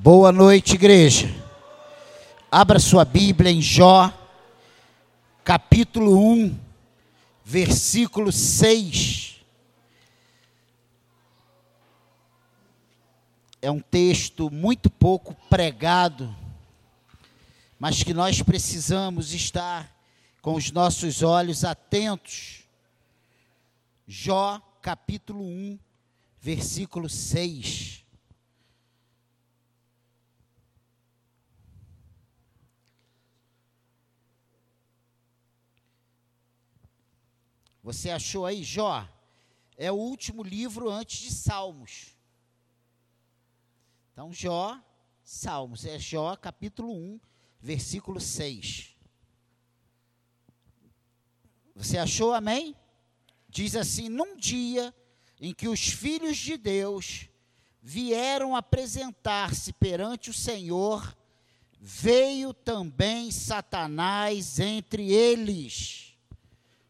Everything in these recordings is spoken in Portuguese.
Boa noite, igreja. Abra sua Bíblia em Jó, capítulo 1, versículo 6. É um texto muito pouco pregado, mas que nós precisamos estar com os nossos olhos atentos. Jó, capítulo 1, versículo 6. Você achou aí, Jó? É o último livro antes de Salmos. Então, Jó, Salmos, é Jó, capítulo 1, versículo 6. Você achou, amém? Diz assim: Num dia em que os filhos de Deus vieram apresentar-se perante o Senhor, veio também Satanás entre eles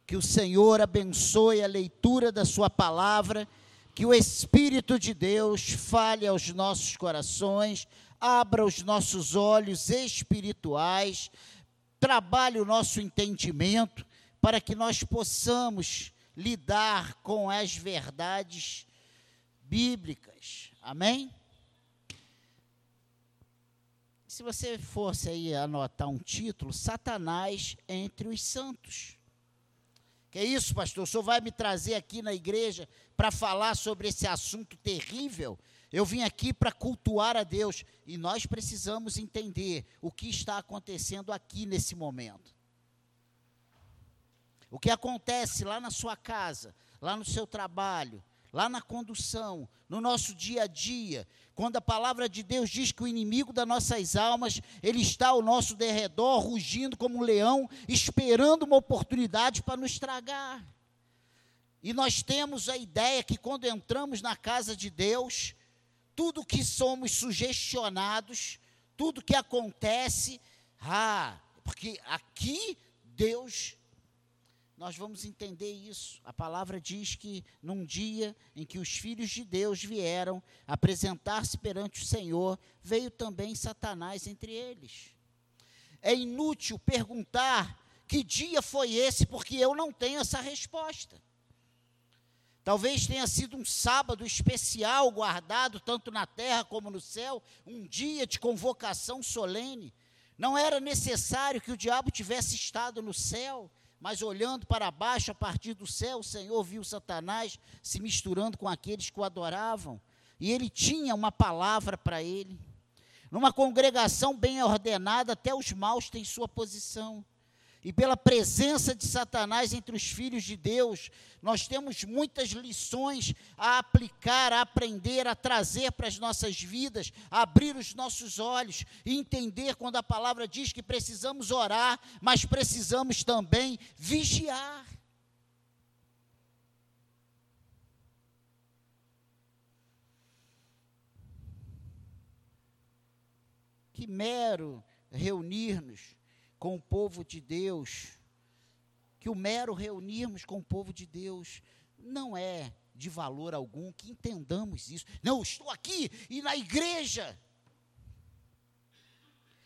que o Senhor abençoe a leitura da Sua palavra, que o Espírito de Deus fale aos nossos corações, abra os nossos olhos espirituais, trabalhe o nosso entendimento, para que nós possamos lidar com as verdades bíblicas. Amém? Se você fosse aí anotar um título, Satanás entre os santos. Que isso, pastor? O senhor vai me trazer aqui na igreja para falar sobre esse assunto terrível? Eu vim aqui para cultuar a Deus e nós precisamos entender o que está acontecendo aqui nesse momento. O que acontece lá na sua casa, lá no seu trabalho, lá na condução, no nosso dia a dia, quando a palavra de Deus diz que o inimigo das nossas almas, ele está ao nosso derredor, rugindo como um leão, esperando uma oportunidade para nos tragar. E nós temos a ideia que quando entramos na casa de Deus, tudo que somos sugestionados, tudo que acontece, ah, porque aqui Deus nós vamos entender isso. A palavra diz que num dia em que os filhos de Deus vieram apresentar-se perante o Senhor, veio também Satanás entre eles. É inútil perguntar que dia foi esse, porque eu não tenho essa resposta. Talvez tenha sido um sábado especial guardado tanto na terra como no céu, um dia de convocação solene. Não era necessário que o diabo tivesse estado no céu, mas olhando para baixo, a partir do céu, o Senhor viu Satanás se misturando com aqueles que o adoravam. E ele tinha uma palavra para ele. Numa congregação bem ordenada, até os maus têm sua posição e pela presença de Satanás entre os filhos de Deus, nós temos muitas lições a aplicar, a aprender, a trazer para as nossas vidas, abrir os nossos olhos e entender quando a palavra diz que precisamos orar, mas precisamos também vigiar. Que mero reunir-nos com o povo de Deus, que o mero reunirmos com o povo de Deus não é de valor algum, que entendamos isso. Não, estou aqui e na igreja.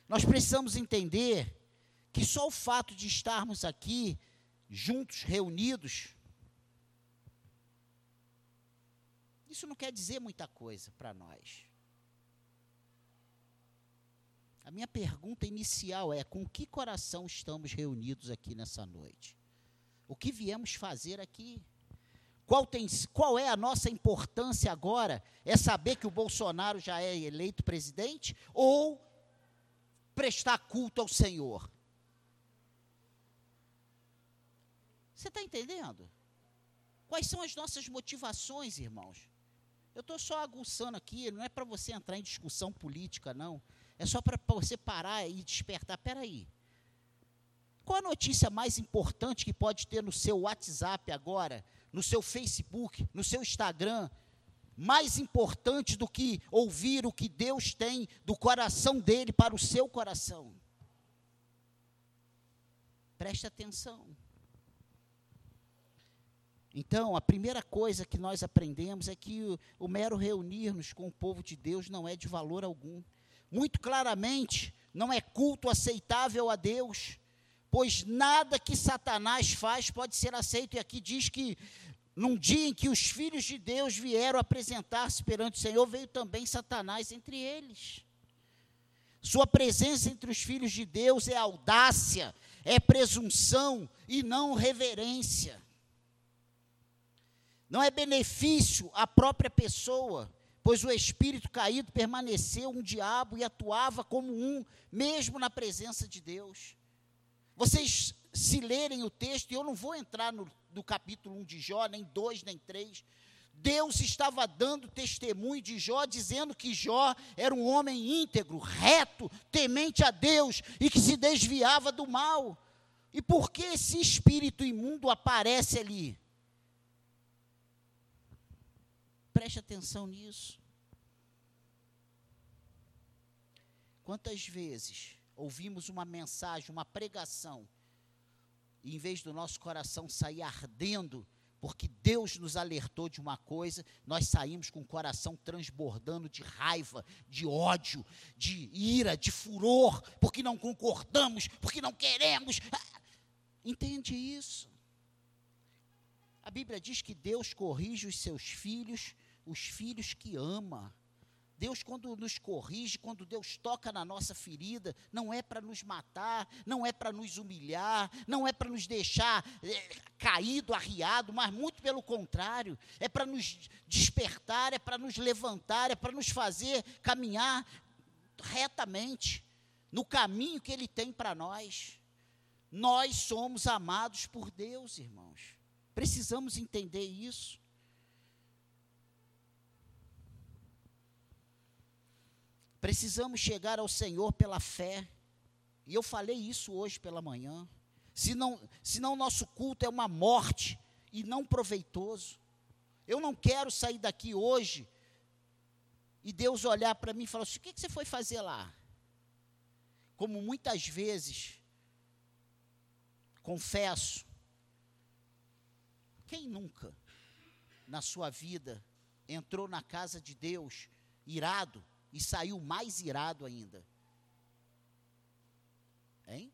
Nós precisamos entender que só o fato de estarmos aqui, juntos, reunidos, isso não quer dizer muita coisa para nós. A minha pergunta inicial é: com que coração estamos reunidos aqui nessa noite? O que viemos fazer aqui? Qual, tem, qual é a nossa importância agora? É saber que o Bolsonaro já é eleito presidente ou prestar culto ao Senhor? Você está entendendo? Quais são as nossas motivações, irmãos? Eu estou só aguçando aqui, não é para você entrar em discussão política, não. É só para você parar e despertar. Peraí. Qual a notícia mais importante que pode ter no seu WhatsApp agora, no seu Facebook, no seu Instagram? Mais importante do que ouvir o que Deus tem do coração dele para o seu coração. Preste atenção. Então, a primeira coisa que nós aprendemos é que o, o mero reunir-nos com o povo de Deus não é de valor algum. Muito claramente, não é culto aceitável a Deus, pois nada que Satanás faz pode ser aceito. E aqui diz que num dia em que os filhos de Deus vieram apresentar-se perante o Senhor, veio também Satanás entre eles. Sua presença entre os filhos de Deus é audácia, é presunção e não reverência. Não é benefício à própria pessoa, pois o espírito caído permaneceu um diabo e atuava como um, mesmo na presença de Deus. Vocês, se lerem o texto, e eu não vou entrar no, no capítulo 1 de Jó, nem 2, nem 3, Deus estava dando testemunho de Jó, dizendo que Jó era um homem íntegro, reto, temente a Deus e que se desviava do mal. E por que esse espírito imundo aparece ali? Preste atenção nisso. Quantas vezes ouvimos uma mensagem, uma pregação, e em vez do nosso coração sair ardendo, porque Deus nos alertou de uma coisa, nós saímos com o coração transbordando de raiva, de ódio, de ira, de furor, porque não concordamos, porque não queremos. Ah, entende isso? A Bíblia diz que Deus corrige os seus filhos, os filhos que ama. Deus, quando nos corrige, quando Deus toca na nossa ferida, não é para nos matar, não é para nos humilhar, não é para nos deixar é, caído, arriado, mas muito pelo contrário, é para nos despertar, é para nos levantar, é para nos fazer caminhar retamente no caminho que Ele tem para nós. Nós somos amados por Deus, irmãos. Precisamos entender isso. Precisamos chegar ao Senhor pela fé. E eu falei isso hoje pela manhã. Senão, senão nosso culto é uma morte e não proveitoso. Eu não quero sair daqui hoje e Deus olhar para mim e falar assim: o que, que você foi fazer lá? Como muitas vezes, confesso, quem nunca na sua vida entrou na casa de Deus irado e saiu mais irado ainda. Hein?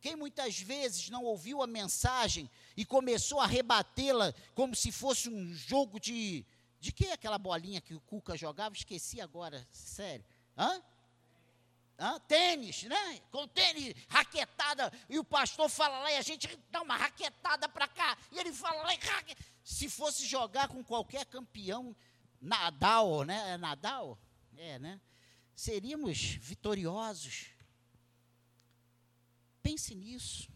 Quem muitas vezes não ouviu a mensagem e começou a rebatê-la como se fosse um jogo de. De que é aquela bolinha que o Cuca jogava? Esqueci agora, sério. Hã? Hã? Tênis, né? Com tênis, raquetada, e o pastor fala lá e a gente dá uma raquetada para cá, e ele fala lá e. Se fosse jogar com qualquer campeão, Nadal, né? É Nadal? É, né? Seríamos vitoriosos. Pense nisso.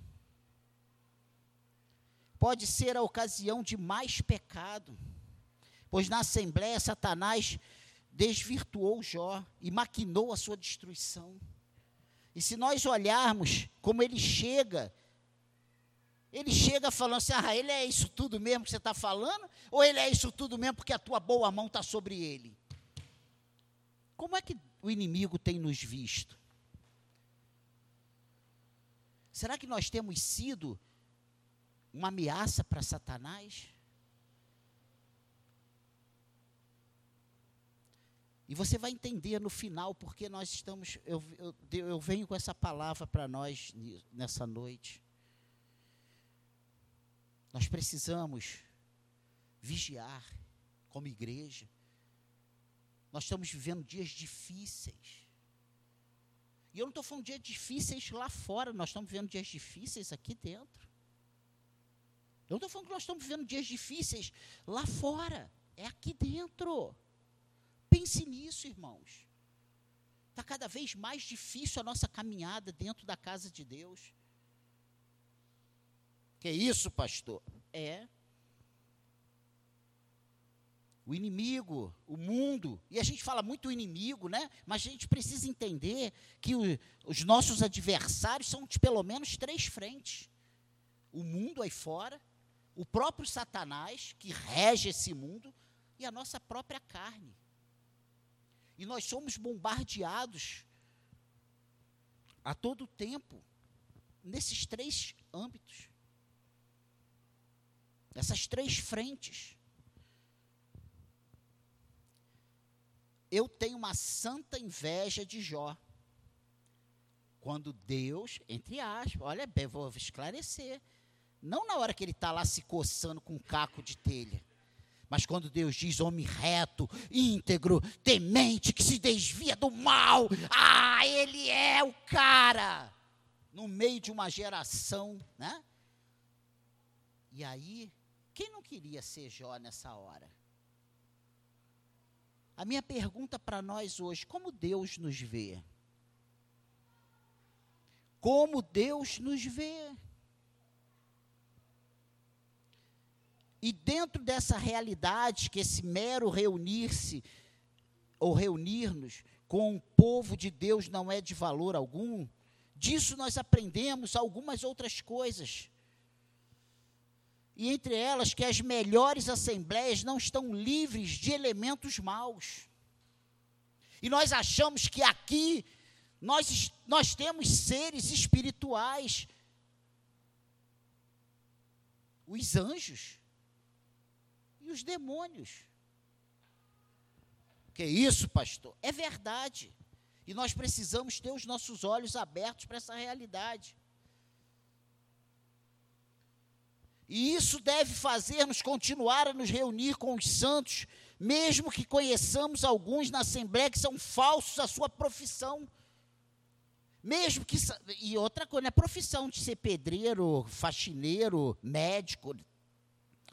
Pode ser a ocasião de mais pecado, pois na Assembleia Satanás desvirtuou Jó e maquinou a sua destruição. E se nós olharmos como ele chega ele chega falando assim: ah, ele é isso tudo mesmo que você está falando? Ou ele é isso tudo mesmo porque a tua boa mão está sobre ele? Como é que o inimigo tem nos visto? Será que nós temos sido uma ameaça para Satanás? E você vai entender no final porque nós estamos. Eu, eu, eu venho com essa palavra para nós nessa noite. Nós precisamos vigiar como igreja. Nós estamos vivendo dias difíceis. E eu não estou falando de dias difíceis lá fora, nós estamos vivendo dias difíceis aqui dentro. Eu não estou falando que nós estamos vivendo dias difíceis lá fora, é aqui dentro. Pense nisso, irmãos. Está cada vez mais difícil a nossa caminhada dentro da casa de Deus. Que isso, pastor? É. O inimigo, o mundo, e a gente fala muito inimigo, né? Mas a gente precisa entender que o, os nossos adversários são de pelo menos três frentes: o mundo aí fora, o próprio Satanás, que rege esse mundo, e a nossa própria carne. E nós somos bombardeados a todo tempo nesses três âmbitos. Essas três frentes. eu tenho uma santa inveja de Jó. Quando Deus, entre aspas, olha bem, vou esclarecer. Não na hora que ele está lá se coçando com um caco de telha. Mas quando Deus diz homem reto, íntegro, temente, que se desvia do mal, ah, ele é o cara. No meio de uma geração, né? E aí, quem não queria ser Jó nessa hora? A minha pergunta para nós hoje: como Deus nos vê? Como Deus nos vê? E dentro dessa realidade, que esse mero reunir-se ou reunir-nos com o povo de Deus não é de valor algum, disso nós aprendemos algumas outras coisas. E entre elas, que as melhores assembleias não estão livres de elementos maus. E nós achamos que aqui nós, nós temos seres espirituais, os anjos e os demônios. Que isso, pastor? É verdade. E nós precisamos ter os nossos olhos abertos para essa realidade. E isso deve fazer-nos continuar a nos reunir com os santos, mesmo que conheçamos alguns na Assembleia que são falsos à sua profissão. Mesmo que. E outra coisa, não é profissão de ser pedreiro, faxineiro, médico.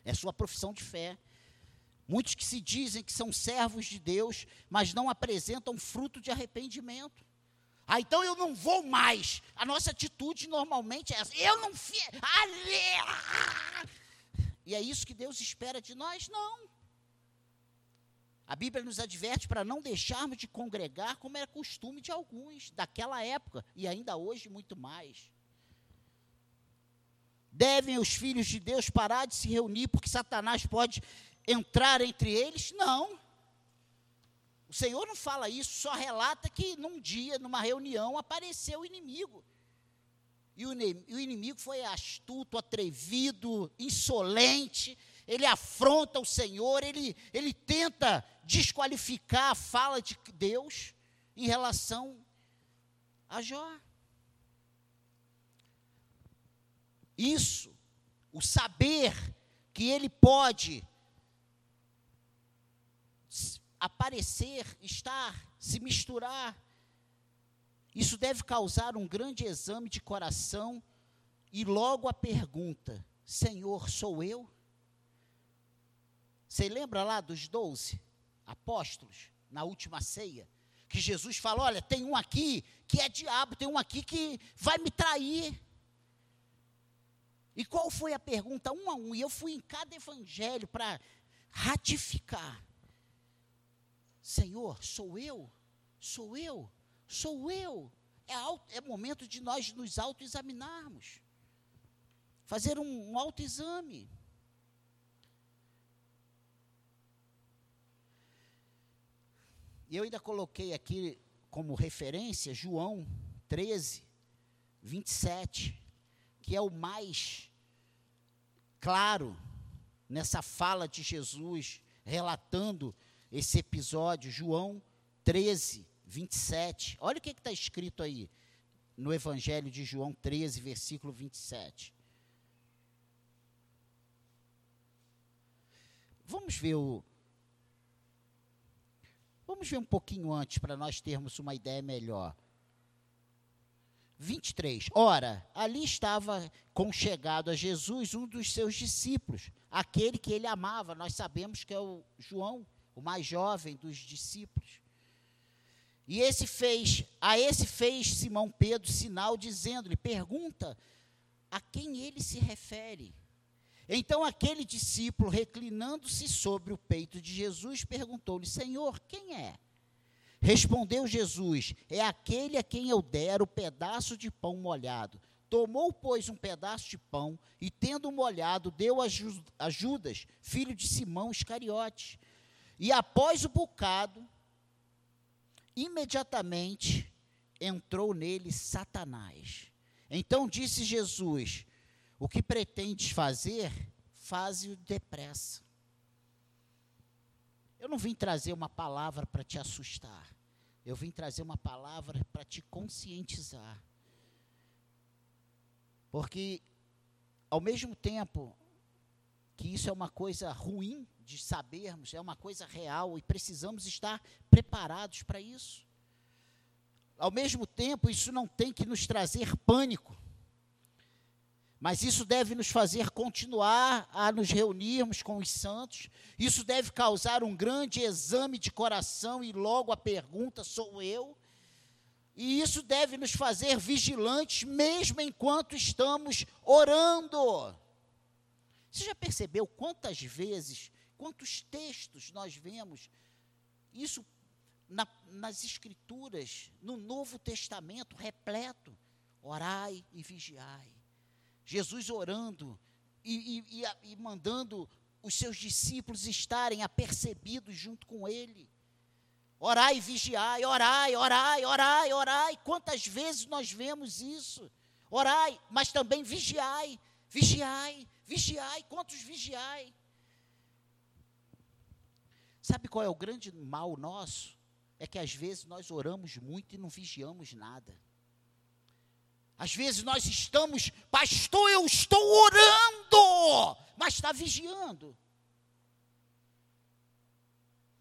É sua profissão de fé. Muitos que se dizem que são servos de Deus, mas não apresentam fruto de arrependimento. Ah, então eu não vou mais. A nossa atitude normalmente é essa. Eu não fiz. E é isso que Deus espera de nós? Não. A Bíblia nos adverte para não deixarmos de congregar como era costume de alguns daquela época e ainda hoje muito mais. Devem os filhos de Deus parar de se reunir porque Satanás pode entrar entre eles? Não. O Senhor não fala isso, só relata que num dia, numa reunião, apareceu o inimigo. E o inimigo foi astuto, atrevido, insolente, ele afronta o Senhor, ele, ele tenta desqualificar a fala de Deus em relação a Jó. Isso, o saber que ele pode aparecer, estar, se misturar, isso deve causar um grande exame de coração e logo a pergunta: Senhor, sou eu? Você lembra lá dos doze apóstolos, na última ceia? Que Jesus falou: olha, tem um aqui que é diabo, tem um aqui que vai me trair. E qual foi a pergunta? Um a um. E eu fui em cada evangelho para ratificar. Senhor, sou eu? Sou eu? Sou eu? É, auto, é momento de nós nos autoexaminarmos. Fazer um, um autoexame. E eu ainda coloquei aqui como referência João 13, 27, que é o mais claro nessa fala de Jesus, relatando esse episódio, João 13, 27. Olha o que está escrito aí no Evangelho de João 13, versículo 27. Vamos ver o, Vamos ver um pouquinho antes para nós termos uma ideia melhor. 23. Ora, ali estava conchegado a Jesus um dos seus discípulos, aquele que ele amava. Nós sabemos que é o João, o mais jovem dos discípulos. E esse fez, a esse fez Simão Pedro sinal dizendo-lhe: "Pergunta a quem ele se refere?" Então aquele discípulo, reclinando-se sobre o peito de Jesus, perguntou-lhe: Senhor, quem é? Respondeu Jesus: É aquele a quem eu der o pedaço de pão molhado. Tomou, pois, um pedaço de pão e, tendo molhado, deu a Judas, filho de Simão Iscariotes. E após o bocado, imediatamente entrou nele Satanás. Então disse Jesus: o que pretendes fazer, faze-o depressa. Eu não vim trazer uma palavra para te assustar. Eu vim trazer uma palavra para te conscientizar. Porque, ao mesmo tempo que isso é uma coisa ruim de sabermos, é uma coisa real e precisamos estar preparados para isso. Ao mesmo tempo, isso não tem que nos trazer pânico. Mas isso deve nos fazer continuar a nos reunirmos com os santos. Isso deve causar um grande exame de coração e logo a pergunta: sou eu? E isso deve nos fazer vigilantes, mesmo enquanto estamos orando. Você já percebeu quantas vezes, quantos textos nós vemos isso na, nas Escrituras, no Novo Testamento, repleto? Orai e vigiai. Jesus orando e, e, e, mandando os seus discípulos estarem apercebidos junto com ele. Orai e vigiai, orai, orai, orai, orai. Quantas vezes nós vemos isso? Orai, mas também vigiai, vigiai, vigiai. Quantos vigiai? Sabe qual é o grande mal nosso? É que às vezes nós oramos muito e não vigiamos nada. Às vezes nós estamos, pastor, eu estou orando, mas está vigiando.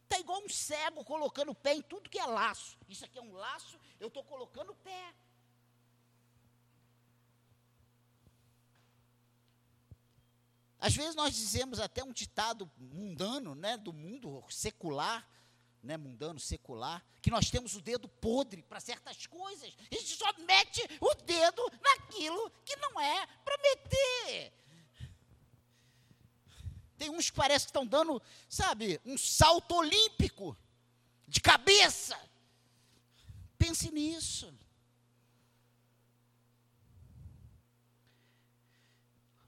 Está igual um cego colocando o pé em tudo que é laço. Isso aqui é um laço, eu estou colocando o pé. Às vezes nós dizemos até um ditado mundano, né, do mundo secular, né, mundano, secular, que nós temos o dedo podre para certas coisas. A gente só mete o dedo naquilo que não é para meter. Tem uns que parece que estão dando, sabe, um salto olímpico de cabeça. Pense nisso.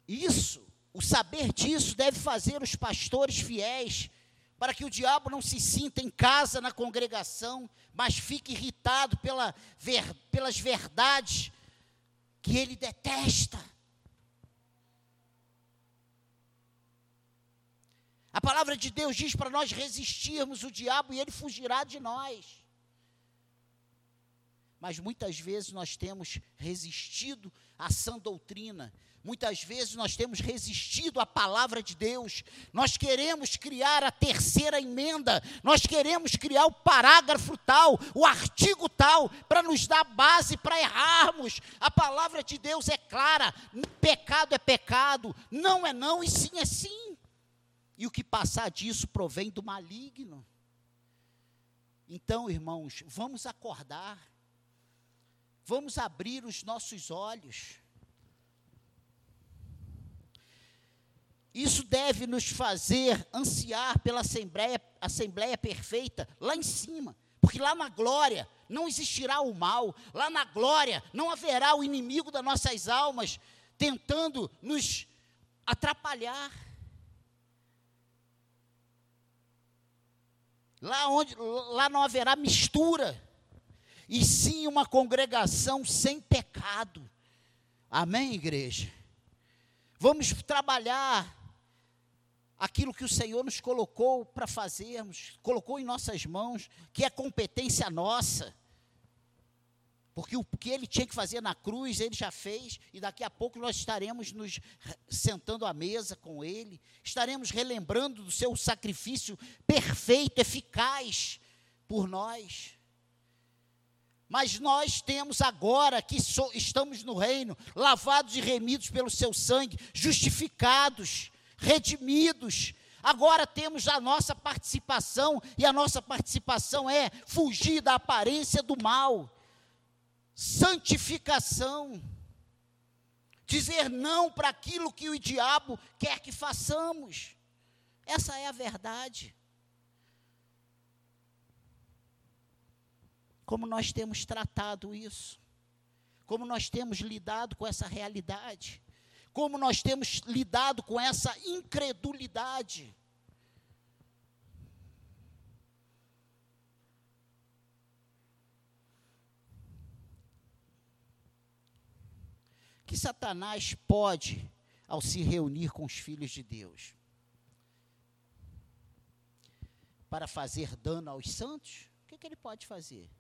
Isso, o saber disso deve fazer os pastores fiéis para que o diabo não se sinta em casa na congregação, mas fique irritado pela ver, pelas verdades que ele detesta. A palavra de Deus diz para nós resistirmos o diabo e ele fugirá de nós. Mas muitas vezes nós temos resistido à sã doutrina, Muitas vezes nós temos resistido à palavra de Deus, nós queremos criar a terceira emenda, nós queremos criar o parágrafo tal, o artigo tal, para nos dar base para errarmos. A palavra de Deus é clara: pecado é pecado, não é não e sim é sim. E o que passar disso provém do maligno. Então, irmãos, vamos acordar, vamos abrir os nossos olhos Isso deve nos fazer ansiar pela assembleia, assembleia perfeita lá em cima, porque lá na glória não existirá o mal, lá na glória não haverá o inimigo das nossas almas tentando nos atrapalhar. Lá onde lá não haverá mistura, e sim uma congregação sem pecado. Amém, igreja? Vamos trabalhar aquilo que o Senhor nos colocou para fazermos, colocou em nossas mãos, que é competência nossa. Porque o que ele tinha que fazer na cruz, ele já fez, e daqui a pouco nós estaremos nos sentando à mesa com ele, estaremos relembrando do seu sacrifício perfeito, eficaz por nós. Mas nós temos agora que so, estamos no reino, lavados e remidos pelo seu sangue, justificados, redimidos. Agora temos a nossa participação, e a nossa participação é fugir da aparência do mal, santificação, dizer não para aquilo que o diabo quer que façamos. Essa é a verdade. Como nós temos tratado isso? Como nós temos lidado com essa realidade? Como nós temos lidado com essa incredulidade. Que Satanás pode ao se reunir com os filhos de Deus. para fazer dano aos santos, o que, que ele pode fazer?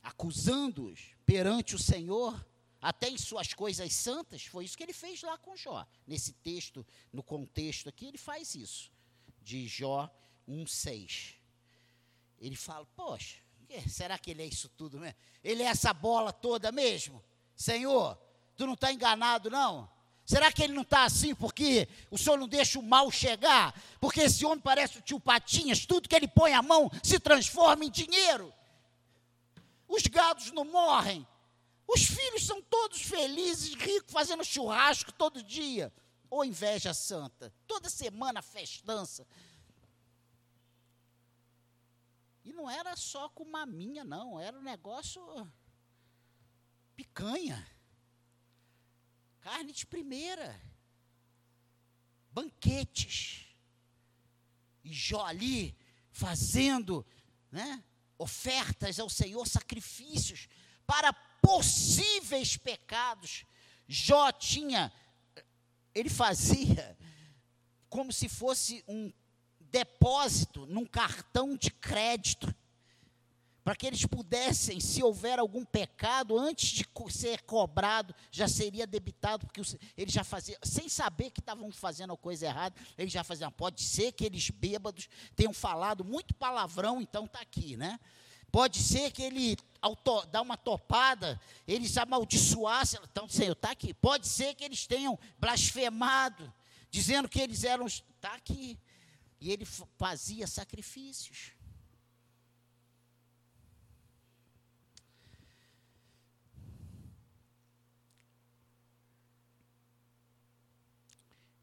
Acusando-os perante o Senhor, até em suas coisas santas, foi isso que ele fez lá com Jó. Nesse texto, no contexto aqui, ele faz isso, de Jó 1,6. Ele fala: Poxa, será que ele é isso tudo mesmo? Ele é essa bola toda mesmo? Senhor, tu não está enganado, não? Será que ele não está assim porque o senhor não deixa o mal chegar? Porque esse homem parece o tio Patinhas, tudo que ele põe a mão se transforma em dinheiro. Os gados não morrem. Os filhos são todos felizes, ricos, fazendo churrasco todo dia. Ou inveja santa. Toda semana festança. E não era só com maminha, não. Era um negócio picanha. Carne de primeira. Banquetes. E Jó ali fazendo né, ofertas ao Senhor, sacrifícios para possíveis pecados. Jó tinha, ele fazia como se fosse um depósito num cartão de crédito para que eles pudessem, se houver algum pecado, antes de ser cobrado, já seria debitado, porque eles já faziam, sem saber que estavam fazendo a coisa errada, eles já faziam. Pode ser que eles bêbados tenham falado muito palavrão, então está aqui, né? Pode ser que ele, ao to, dar uma topada, eles amaldiçoassem, então, Senhor, está aqui. Pode ser que eles tenham blasfemado, dizendo que eles eram, está aqui. E ele fazia sacrifícios.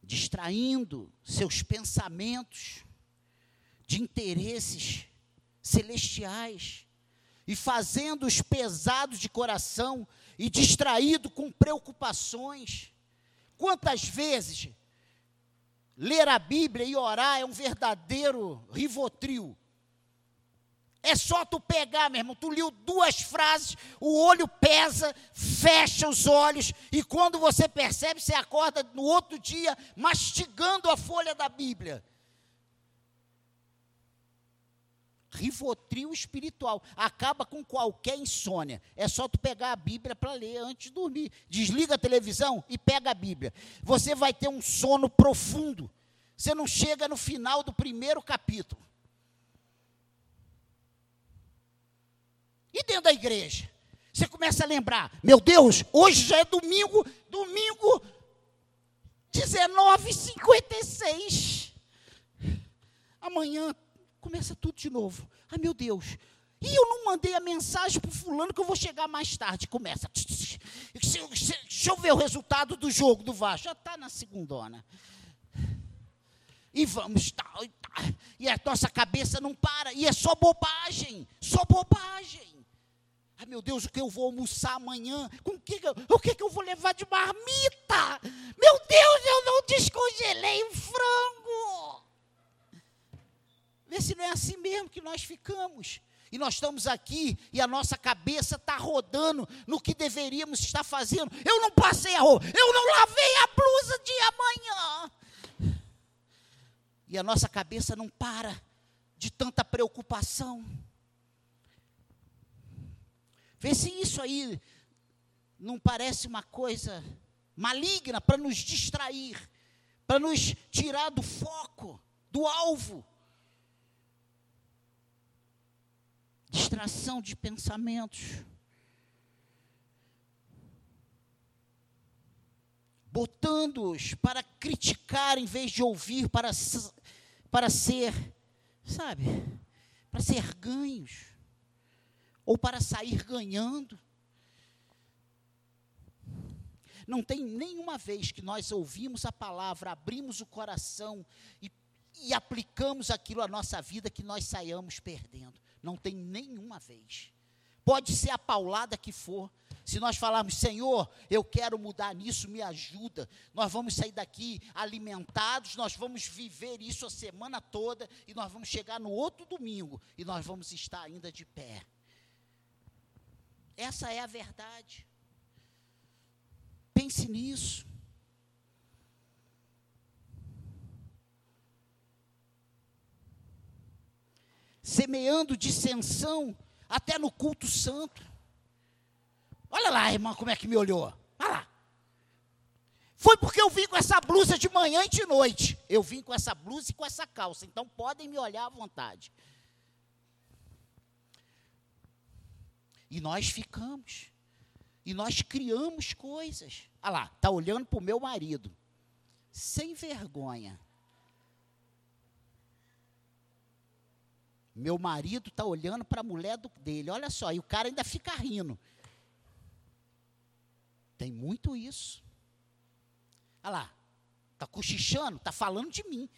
distraindo seus pensamentos de interesses celestiais e fazendo-os pesados de coração e distraído com preocupações. Quantas vezes ler a Bíblia e orar é um verdadeiro rivotril? É só tu pegar, meu irmão, tu leu duas frases, o olho pesa, fecha os olhos, e quando você percebe, você acorda no outro dia mastigando a folha da Bíblia. Rivotril espiritual. Acaba com qualquer insônia. É só tu pegar a Bíblia para ler antes de dormir. Desliga a televisão e pega a Bíblia. Você vai ter um sono profundo. Você não chega no final do primeiro capítulo. E dentro da igreja? Você começa a lembrar, meu Deus, hoje já é domingo, domingo 19h56. Amanhã começa tudo de novo. Ai meu Deus. E eu não mandei a mensagem para fulano que eu vou chegar mais tarde. Começa. Deixa eu ver o resultado do jogo do Vasco. Já está na segundona. E vamos tal, e. E a nossa cabeça não para. E é só bobagem. Só bobagem. Ai meu Deus, o que eu vou almoçar amanhã? Com que, o que, que eu vou levar de marmita? Meu Deus, eu não descongelei o frango. Vê se não é assim mesmo que nós ficamos. E nós estamos aqui e a nossa cabeça está rodando no que deveríamos estar fazendo. Eu não passei a roupa, eu não lavei a blusa de amanhã. E a nossa cabeça não para de tanta preocupação. Vê se isso aí não parece uma coisa maligna para nos distrair, para nos tirar do foco, do alvo. Distração de pensamentos. Botando-os para criticar em vez de ouvir, para, para ser, sabe, para ser ganhos ou para sair ganhando. Não tem nenhuma vez que nós ouvimos a palavra, abrimos o coração e, e aplicamos aquilo à nossa vida que nós saiamos perdendo. Não tem nenhuma vez. Pode ser a paulada que for. Se nós falarmos, Senhor, eu quero mudar nisso, me ajuda. Nós vamos sair daqui alimentados, nós vamos viver isso a semana toda e nós vamos chegar no outro domingo e nós vamos estar ainda de pé. Essa é a verdade. Pense nisso. Semeando dissensão até no culto santo. Olha lá, irmã, como é que me olhou. Olha lá. Foi porque eu vim com essa blusa de manhã e de noite. Eu vim com essa blusa e com essa calça. Então podem me olhar à vontade. E nós ficamos. E nós criamos coisas. Olha lá, está olhando para o meu marido. Sem vergonha. Meu marido está olhando para a mulher do, dele. Olha só, e o cara ainda fica rindo. Tem muito isso. Olha lá, está cochichando, está falando de mim.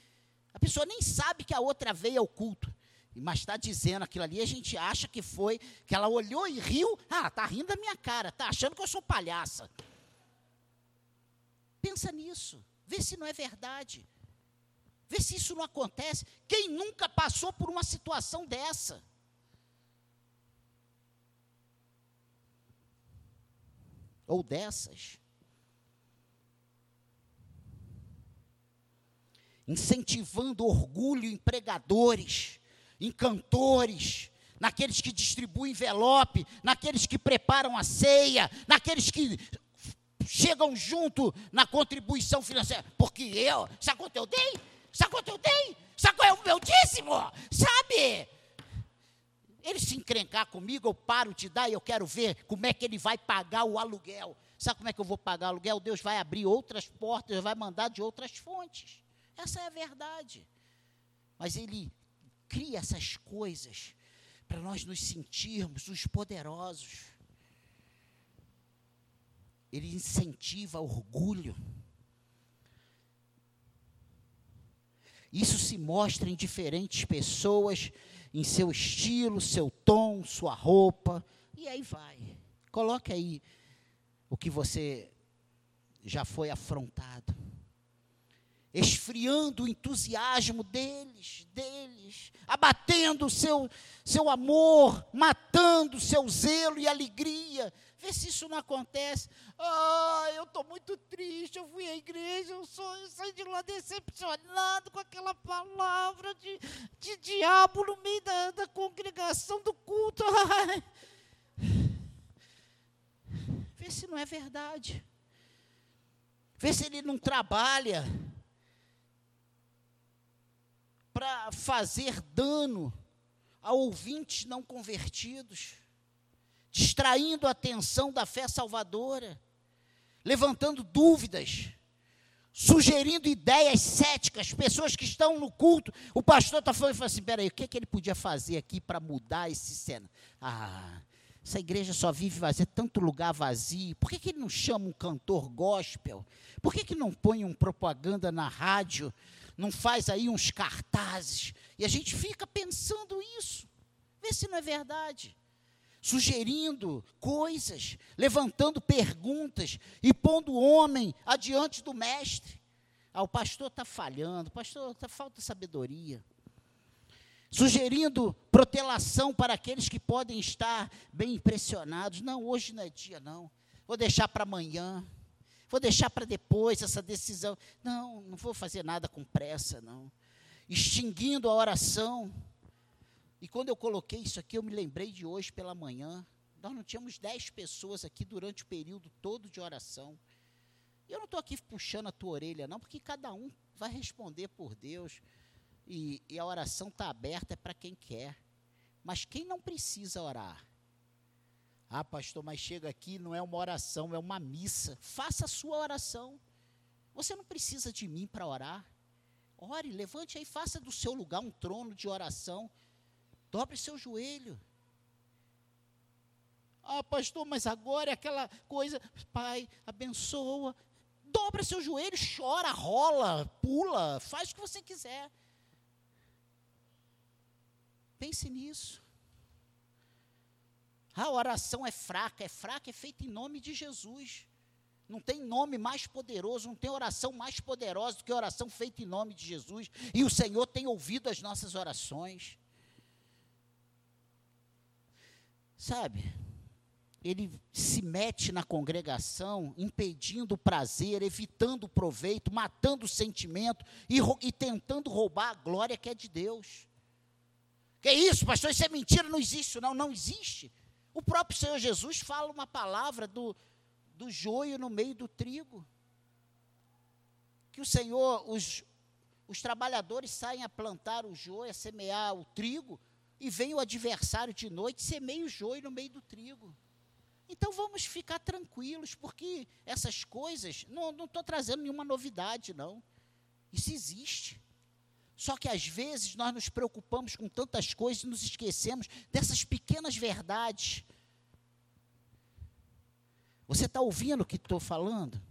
A pessoa nem sabe que a outra veio ao culto. Mas está dizendo aquilo ali, a gente acha que foi, que ela olhou e riu. Ah, está rindo da minha cara, está achando que eu sou palhaça. Pensa nisso, vê se não é verdade. Vê se isso não acontece. Quem nunca passou por uma situação dessa? Ou dessas? Incentivando orgulho em pregadores, em cantores, naqueles que distribuem envelope, naqueles que preparam a ceia, naqueles que chegam junto na contribuição financeira. Porque eu, sabe quanto eu dei? Sabe quanto eu dei? Sabe qual é o meu dízimo? Sabe? Ele se encrencar comigo, eu paro de dar e eu quero ver como é que ele vai pagar o aluguel. Sabe como é que eu vou pagar o aluguel? Deus vai abrir outras portas, vai mandar de outras fontes. Essa é a verdade. Mas ele cria essas coisas para nós nos sentirmos os poderosos. Ele incentiva orgulho. Isso se mostra em diferentes pessoas, em seu estilo, seu tom, sua roupa, e aí vai. Coloque aí o que você já foi afrontado. Esfriando o entusiasmo deles, deles, abatendo o seu, seu amor, matando o seu zelo e alegria, Vê se isso não acontece. Ah, eu estou muito triste, eu fui à igreja, eu, sou, eu saí de lá decepcionado com aquela palavra de, de diabo no meio da, da congregação do culto. Vê se não é verdade. Vê se ele não trabalha para fazer dano a ouvintes não convertidos distraindo a atenção da fé salvadora, levantando dúvidas, sugerindo ideias céticas, pessoas que estão no culto. O pastor está falando e fala assim: peraí, o que, é que ele podia fazer aqui para mudar esse cena? Ah, essa igreja só vive vazia, tanto lugar vazio. Por que, que ele não chama um cantor gospel? Por que, que não põe um propaganda na rádio? Não faz aí uns cartazes? E a gente fica pensando isso. Vê se não é verdade sugerindo coisas, levantando perguntas e pondo o homem adiante do mestre. Ah, o pastor está falhando, o pastor está falta sabedoria. Sugerindo protelação para aqueles que podem estar bem impressionados. Não, hoje não é dia, não. Vou deixar para amanhã. Vou deixar para depois essa decisão. Não, não vou fazer nada com pressa, não. Extinguindo a oração e quando eu coloquei isso aqui, eu me lembrei de hoje pela manhã. Nós não tínhamos dez pessoas aqui durante o período todo de oração. Eu não estou aqui puxando a tua orelha, não, porque cada um vai responder por Deus. E, e a oração está aberta é para quem quer. Mas quem não precisa orar? Ah, pastor, mas chega aqui, não é uma oração, é uma missa. Faça a sua oração. Você não precisa de mim para orar. Ore, levante aí, faça do seu lugar um trono de oração. Dobre seu joelho. Ah, pastor, mas agora é aquela coisa. Pai, abençoa. Dobra seu joelho, chora, rola, pula, faz o que você quiser. Pense nisso. A oração é fraca, é fraca, é feita em nome de Jesus. Não tem nome mais poderoso, não tem oração mais poderosa do que a oração feita em nome de Jesus. E o Senhor tem ouvido as nossas orações. Sabe? Ele se mete na congregação, impedindo o prazer, evitando o proveito, matando o sentimento e, e tentando roubar a glória que é de Deus. Que isso, pastor? Isso é mentira, não existe, não, não existe. O próprio Senhor Jesus fala uma palavra do, do joio no meio do trigo. Que o Senhor, os, os trabalhadores saem a plantar o joio, a semear o trigo, e vem o adversário de noite semeia o joio no meio do trigo. Então vamos ficar tranquilos, porque essas coisas, não estou trazendo nenhuma novidade, não. Isso existe. Só que às vezes nós nos preocupamos com tantas coisas e nos esquecemos dessas pequenas verdades. Você está ouvindo o que estou falando?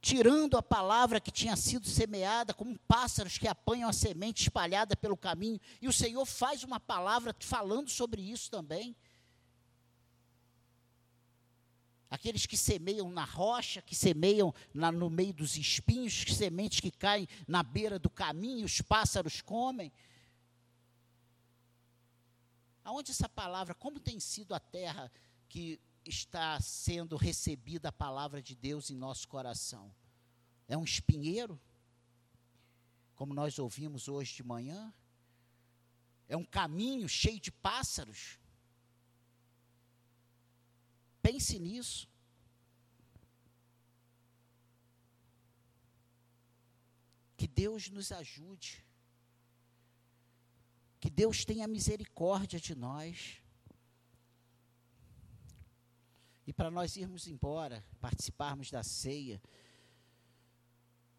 Tirando a palavra que tinha sido semeada, como pássaros que apanham a semente espalhada pelo caminho, e o Senhor faz uma palavra falando sobre isso também. Aqueles que semeiam na rocha, que semeiam na, no meio dos espinhos, que sementes que caem na beira do caminho, os pássaros comem. Aonde essa palavra, como tem sido a terra que está sendo recebida a palavra de Deus em nosso coração? É um espinheiro? Como nós ouvimos hoje de manhã? É um caminho cheio de pássaros? Pense nisso. Que Deus nos ajude. Que Deus tenha misericórdia de nós. E para nós irmos embora, participarmos da ceia,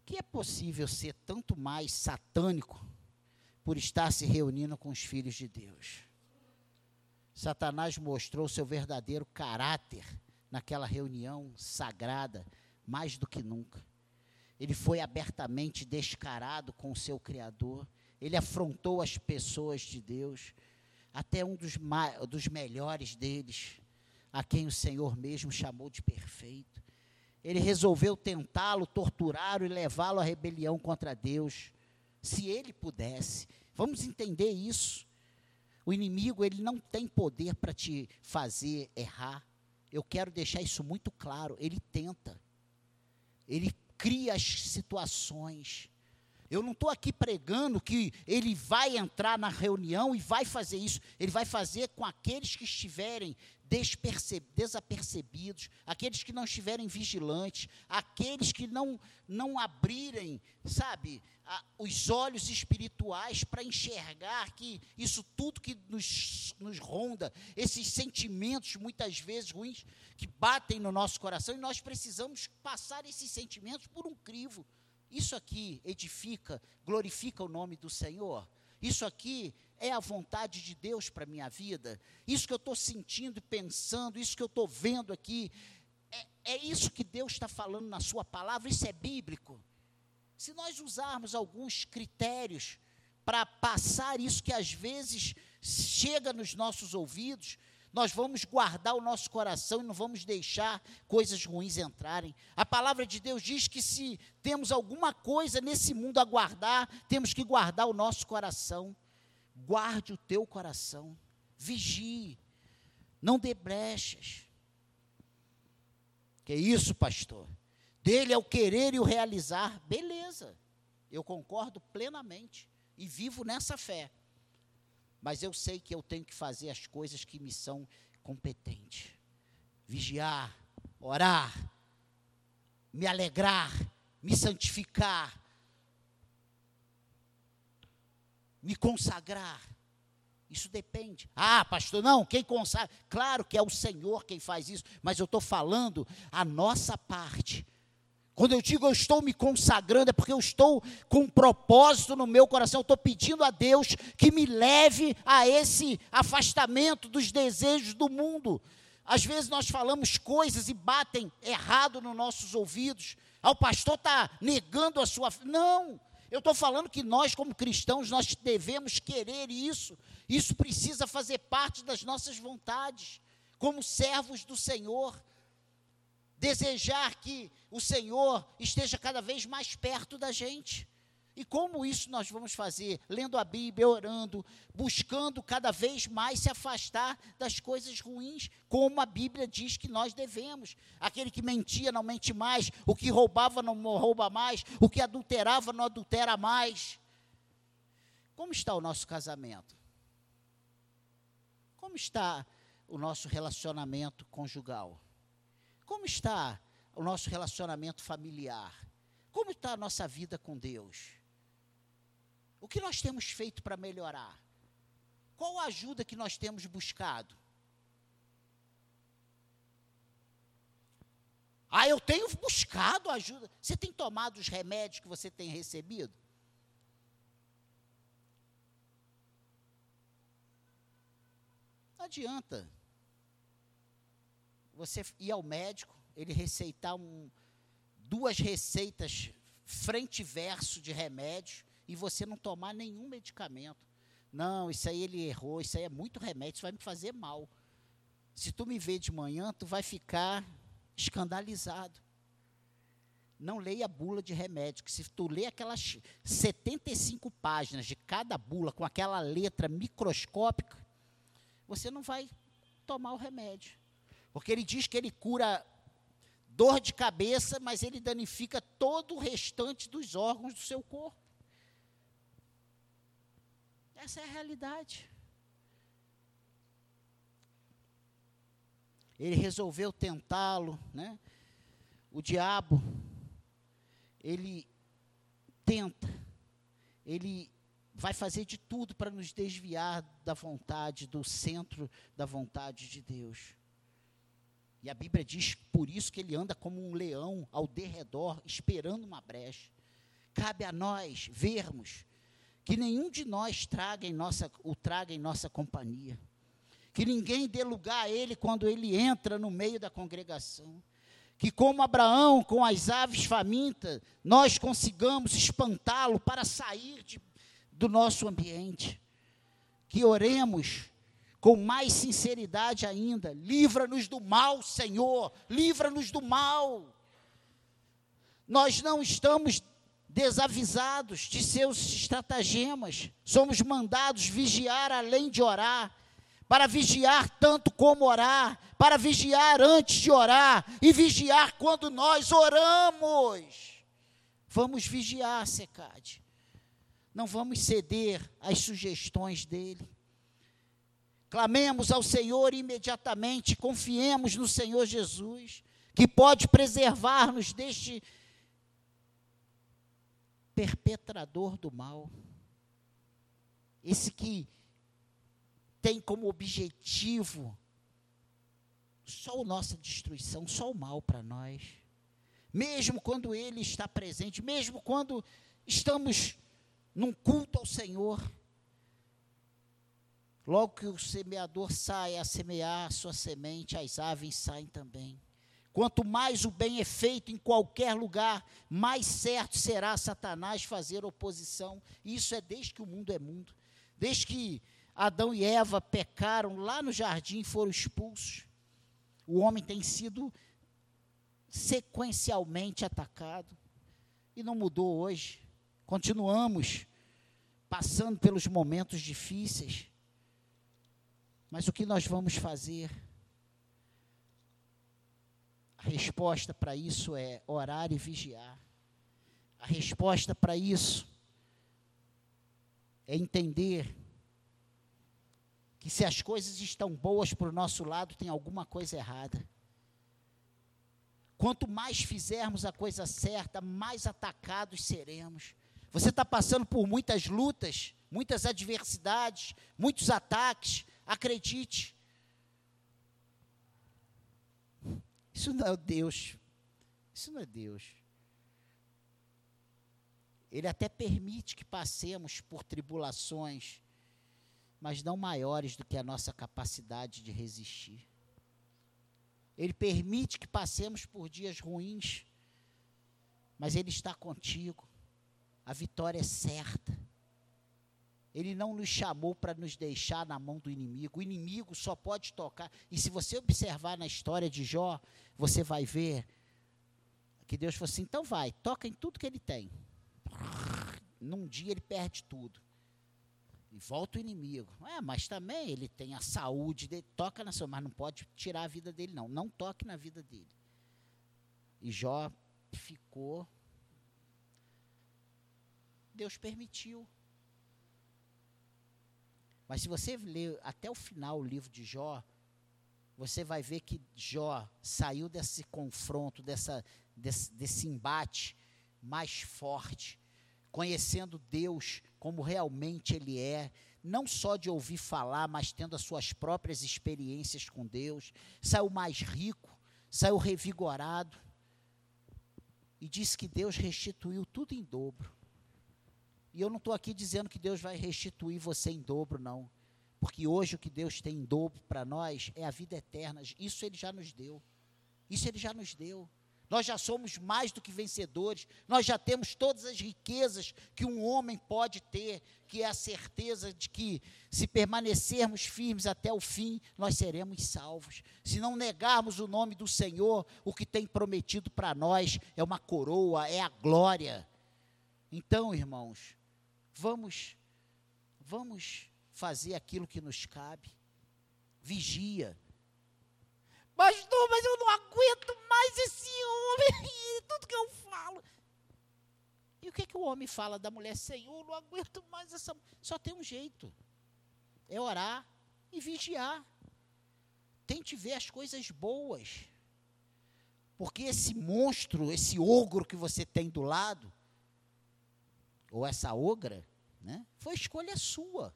que é possível ser tanto mais satânico por estar se reunindo com os filhos de Deus? Satanás mostrou seu verdadeiro caráter naquela reunião sagrada, mais do que nunca. Ele foi abertamente descarado com o seu Criador, ele afrontou as pessoas de Deus, até um dos, dos melhores deles, a quem o Senhor mesmo chamou de perfeito. Ele resolveu tentá-lo, torturá-lo e levá-lo à rebelião contra Deus, se ele pudesse. Vamos entender isso. O inimigo, ele não tem poder para te fazer errar. Eu quero deixar isso muito claro. Ele tenta. Ele cria as situações. Eu não estou aqui pregando que ele vai entrar na reunião e vai fazer isso. Ele vai fazer com aqueles que estiverem desapercebidos, aqueles que não estiverem vigilantes, aqueles que não, não abrirem, sabe, a, os olhos espirituais para enxergar que isso tudo que nos, nos ronda, esses sentimentos muitas vezes ruins que batem no nosso coração, e nós precisamos passar esses sentimentos por um crivo. Isso aqui edifica, glorifica o nome do Senhor. Isso aqui é a vontade de Deus para a minha vida? Isso que eu estou sentindo e pensando, isso que eu estou vendo aqui, é, é isso que Deus está falando na Sua palavra? Isso é bíblico? Se nós usarmos alguns critérios para passar isso que às vezes chega nos nossos ouvidos, nós vamos guardar o nosso coração e não vamos deixar coisas ruins entrarem. A palavra de Deus diz que se temos alguma coisa nesse mundo a guardar, temos que guardar o nosso coração. Guarde o teu coração, vigie, não dê brechas. Que isso, pastor? Dele é o querer e o realizar. Beleza, eu concordo plenamente e vivo nessa fé. Mas eu sei que eu tenho que fazer as coisas que me são competentes. Vigiar, orar, me alegrar, me santificar, me consagrar. Isso depende. Ah, pastor, não, quem consagra? Claro que é o Senhor quem faz isso, mas eu estou falando a nossa parte quando eu digo eu estou me consagrando, é porque eu estou com um propósito no meu coração. Eu estou pedindo a Deus que me leve a esse afastamento dos desejos do mundo. Às vezes nós falamos coisas e batem errado nos nossos ouvidos. Ah, o pastor está negando a sua. Não! Eu estou falando que nós, como cristãos, nós devemos querer isso. Isso precisa fazer parte das nossas vontades, como servos do Senhor desejar que o Senhor esteja cada vez mais perto da gente. E como isso nós vamos fazer? Lendo a Bíblia, orando, buscando cada vez mais se afastar das coisas ruins, como a Bíblia diz que nós devemos. Aquele que mentia não mente mais, o que roubava não rouba mais, o que adulterava não adultera mais. Como está o nosso casamento? Como está o nosso relacionamento conjugal? Como está o nosso relacionamento familiar? Como está a nossa vida com Deus? O que nós temos feito para melhorar? Qual a ajuda que nós temos buscado? Ah, eu tenho buscado ajuda. Você tem tomado os remédios que você tem recebido? Não adianta você ir ao médico, ele receitar um, duas receitas frente e verso de remédio e você não tomar nenhum medicamento. Não, isso aí ele errou, isso aí é muito remédio, isso vai me fazer mal. Se tu me ver de manhã, tu vai ficar escandalizado. Não leia a bula de remédio, que se tu ler aquelas 75 páginas de cada bula com aquela letra microscópica, você não vai tomar o remédio. Porque ele diz que ele cura dor de cabeça, mas ele danifica todo o restante dos órgãos do seu corpo. Essa é a realidade. Ele resolveu tentá-lo, né? O diabo, ele tenta, ele vai fazer de tudo para nos desviar da vontade, do centro da vontade de Deus. E a Bíblia diz por isso que ele anda como um leão ao derredor, esperando uma brecha. Cabe a nós vermos que nenhum de nós traga em nossa, o traga em nossa companhia que ninguém dê lugar a ele quando ele entra no meio da congregação. Que, como Abraão, com as aves famintas, nós consigamos espantá-lo para sair de, do nosso ambiente. Que oremos com mais sinceridade ainda: livra-nos do mal, Senhor, livra-nos do mal. Nós não estamos desavisados de seus estratagemas, somos mandados vigiar além de orar para vigiar tanto como orar, para vigiar antes de orar e vigiar quando nós oramos. Vamos vigiar, Secade. Não vamos ceder às sugestões dele. Clamemos ao Senhor imediatamente, confiemos no Senhor Jesus, que pode preservar-nos deste perpetrador do mal. Esse que tem como objetivo só a nossa destruição, só o mal para nós. Mesmo quando Ele está presente, mesmo quando estamos num culto ao Senhor, logo que o semeador sai a semear a sua semente, as aves saem também. Quanto mais o bem é feito em qualquer lugar, mais certo será Satanás fazer oposição. Isso é desde que o mundo é mundo. Desde que Adão e Eva pecaram lá no jardim, foram expulsos. O homem tem sido sequencialmente atacado. E não mudou hoje. Continuamos passando pelos momentos difíceis. Mas o que nós vamos fazer? Resposta para isso é orar e vigiar. A resposta para isso é entender que se as coisas estão boas para o nosso lado, tem alguma coisa errada. Quanto mais fizermos a coisa certa, mais atacados seremos. Você está passando por muitas lutas, muitas adversidades, muitos ataques. Acredite. Isso não é Deus. Isso não é Deus. Ele até permite que passemos por tribulações mas não maiores do que a nossa capacidade de resistir. Ele permite que passemos por dias ruins, mas Ele está contigo. A vitória é certa. Ele não nos chamou para nos deixar na mão do inimigo. O inimigo só pode tocar. E se você observar na história de Jó, você vai ver que Deus falou assim: então vai, toca em tudo que ele tem. Num dia ele perde tudo. E volta o inimigo. É, mas também ele tem a saúde dele, toca na sua, mas não pode tirar a vida dele, não. Não toque na vida dele. E Jó ficou. Deus permitiu. Mas se você ler até o final o livro de Jó, você vai ver que Jó saiu desse confronto, dessa, desse, desse embate mais forte, conhecendo Deus como realmente Ele é, não só de ouvir falar, mas tendo as suas próprias experiências com Deus, saiu mais rico, saiu revigorado, e disse que Deus restituiu tudo em dobro. E eu não estou aqui dizendo que Deus vai restituir você em dobro, não. Porque hoje o que Deus tem em dobro para nós é a vida eterna. Isso Ele já nos deu. Isso Ele já nos deu. Nós já somos mais do que vencedores, nós já temos todas as riquezas que um homem pode ter, que é a certeza de que, se permanecermos firmes até o fim, nós seremos salvos. Se não negarmos o nome do Senhor, o que tem prometido para nós é uma coroa, é a glória. Então, irmãos, vamos, vamos fazer aquilo que nos cabe. Vigia, Pastor, mas eu não aguento mais esse homem, tudo que eu falo. E o que, que o homem fala da mulher? Senhor, não aguento mais essa. Só tem um jeito: é orar e vigiar. Tente ver as coisas boas. Porque esse monstro, esse ogro que você tem do lado, ou essa ogra, né, foi escolha sua.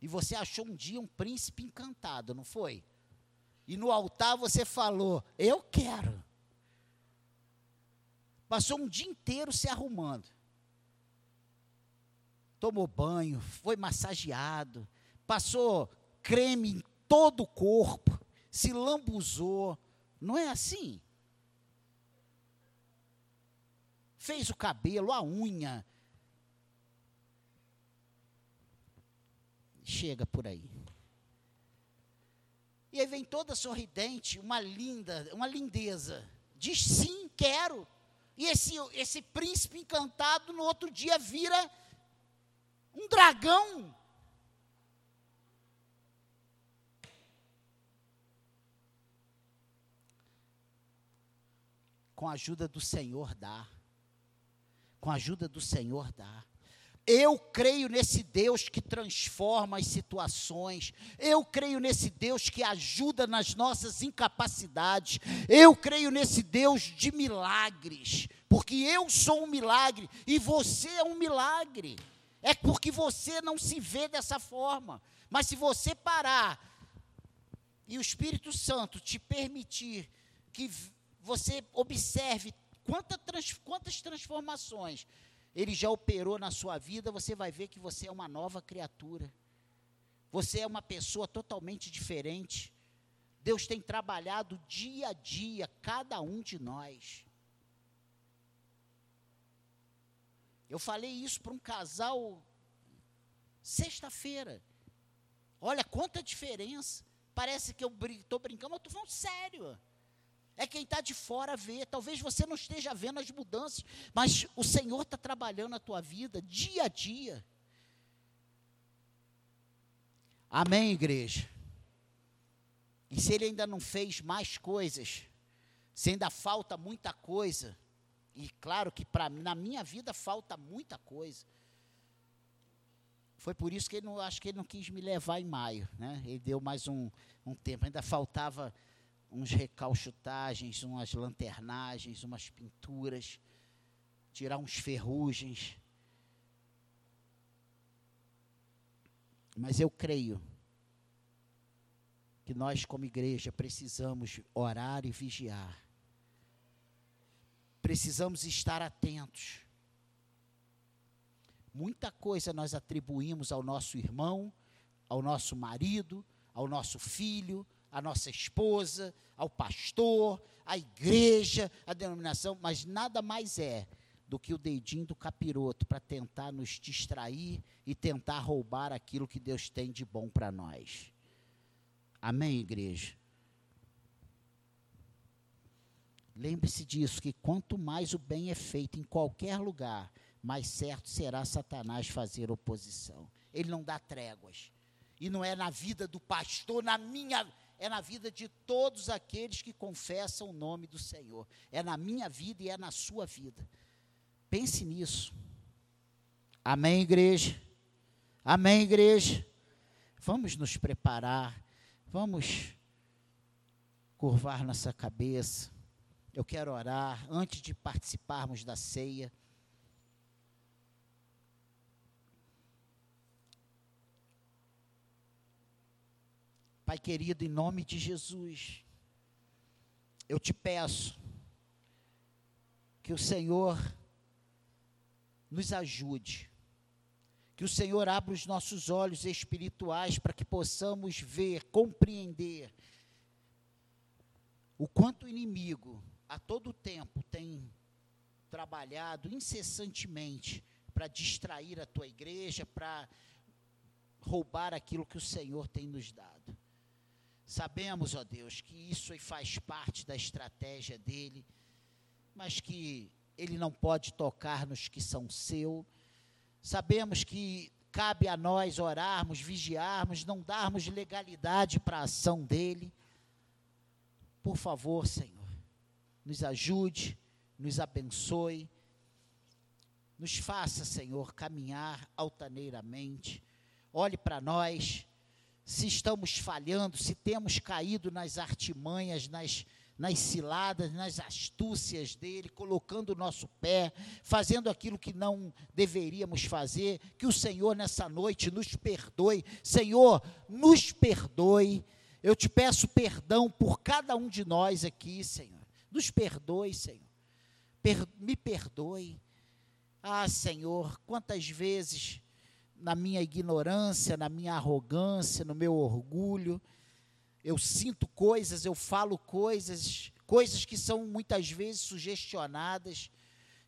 E você achou um dia um príncipe encantado, não foi? E no altar você falou: Eu quero. Passou um dia inteiro se arrumando. Tomou banho, foi massageado, passou creme em todo o corpo, se lambuzou. Não é assim? Fez o cabelo, a unha. Chega por aí. E aí vem toda sorridente, uma linda, uma lindeza. Diz sim, quero. E esse, esse príncipe encantado no outro dia vira um dragão. Com a ajuda do Senhor dá. Com a ajuda do Senhor dá. Eu creio nesse Deus que transforma as situações. Eu creio nesse Deus que ajuda nas nossas incapacidades. Eu creio nesse Deus de milagres. Porque eu sou um milagre e você é um milagre. É porque você não se vê dessa forma. Mas se você parar e o Espírito Santo te permitir que você observe quanta quantas transformações ele já operou na sua vida, você vai ver que você é uma nova criatura. Você é uma pessoa totalmente diferente. Deus tem trabalhado dia a dia cada um de nós. Eu falei isso para um casal sexta-feira. Olha quanta diferença. Parece que eu estou brincando, mas estou falando sério. É quem está de fora vê. Talvez você não esteja vendo as mudanças, mas o Senhor está trabalhando a tua vida dia a dia. Amém, igreja? E se ele ainda não fez mais coisas, se ainda falta muita coisa, e claro que para na minha vida falta muita coisa. Foi por isso que ele não, acho que ele não quis me levar em maio, né? Ele deu mais um, um tempo, ainda faltava uns recalchutagens, umas lanternagens, umas pinturas, tirar uns ferrugens. Mas eu creio que nós, como igreja, precisamos orar e vigiar. Precisamos estar atentos. Muita coisa nós atribuímos ao nosso irmão, ao nosso marido, ao nosso filho, a nossa esposa, ao pastor, à igreja, à denominação, mas nada mais é do que o dedinho do capiroto para tentar nos distrair e tentar roubar aquilo que Deus tem de bom para nós. Amém, igreja? Lembre-se disso, que quanto mais o bem é feito em qualquer lugar, mais certo será Satanás fazer oposição. Ele não dá tréguas. E não é na vida do pastor, na minha é na vida de todos aqueles que confessam o nome do Senhor. É na minha vida e é na sua vida. Pense nisso. Amém, igreja? Amém, igreja? Vamos nos preparar, vamos curvar nossa cabeça. Eu quero orar antes de participarmos da ceia. Pai querido, em nome de Jesus, eu te peço que o Senhor nos ajude, que o Senhor abra os nossos olhos espirituais para que possamos ver, compreender o quanto o inimigo a todo tempo tem trabalhado incessantemente para distrair a tua igreja, para roubar aquilo que o Senhor tem nos dado. Sabemos, ó Deus, que isso faz parte da estratégia dele, mas que ele não pode tocar nos que são seu. Sabemos que cabe a nós orarmos, vigiarmos, não darmos legalidade para a ação dele. Por favor, Senhor, nos ajude, nos abençoe, nos faça, Senhor, caminhar altaneiramente. Olhe para nós, se estamos falhando, se temos caído nas artimanhas, nas, nas ciladas, nas astúcias dele, colocando o nosso pé, fazendo aquilo que não deveríamos fazer, que o Senhor nessa noite nos perdoe. Senhor, nos perdoe. Eu te peço perdão por cada um de nós aqui, Senhor. Nos perdoe, Senhor. Per me perdoe. Ah, Senhor, quantas vezes na minha ignorância, na minha arrogância, no meu orgulho, eu sinto coisas, eu falo coisas, coisas que são muitas vezes sugestionadas,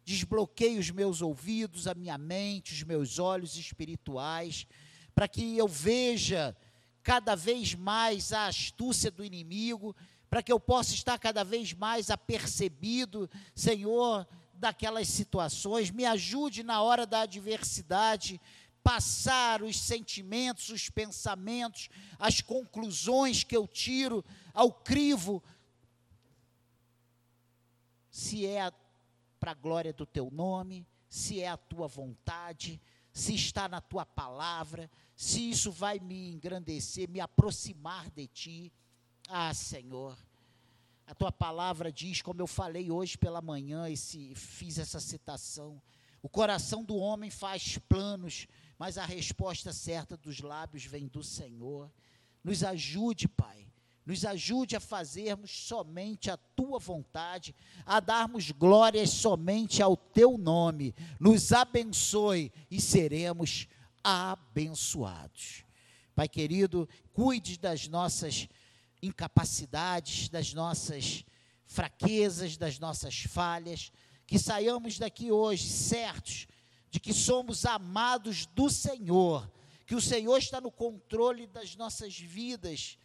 desbloqueio os meus ouvidos, a minha mente, os meus olhos espirituais, para que eu veja cada vez mais a astúcia do inimigo, para que eu possa estar cada vez mais apercebido, Senhor, daquelas situações, me ajude na hora da adversidade, passar os sentimentos, os pensamentos, as conclusões que eu tiro ao crivo, se é para a glória do teu nome, se é a tua vontade, se está na tua palavra, se isso vai me engrandecer, me aproximar de ti. Ah, Senhor, a tua palavra diz, como eu falei hoje pela manhã, esse, fiz essa citação: o coração do homem faz planos, mas a resposta certa dos lábios vem do Senhor. Nos ajude, Pai. Nos ajude a fazermos somente a tua vontade, a darmos glórias somente ao teu nome. Nos abençoe e seremos abençoados. Pai querido, cuide das nossas incapacidades, das nossas fraquezas, das nossas falhas, que saiamos daqui hoje certos de que somos amados do Senhor, que o Senhor está no controle das nossas vidas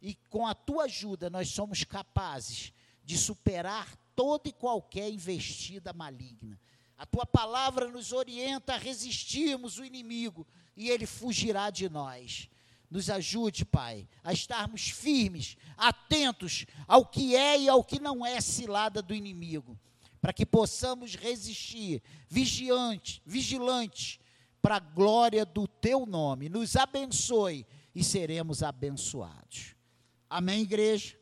e com a tua ajuda nós somos capazes de superar toda e qualquer investida maligna. A tua palavra nos orienta a resistirmos o inimigo e ele fugirá de nós. Nos ajude, Pai, a estarmos firmes, atentos ao que é e ao que não é cilada do inimigo para que possamos resistir, vigiante, vigilantes, para a glória do teu nome. Nos abençoe e seremos abençoados. Amém, igreja?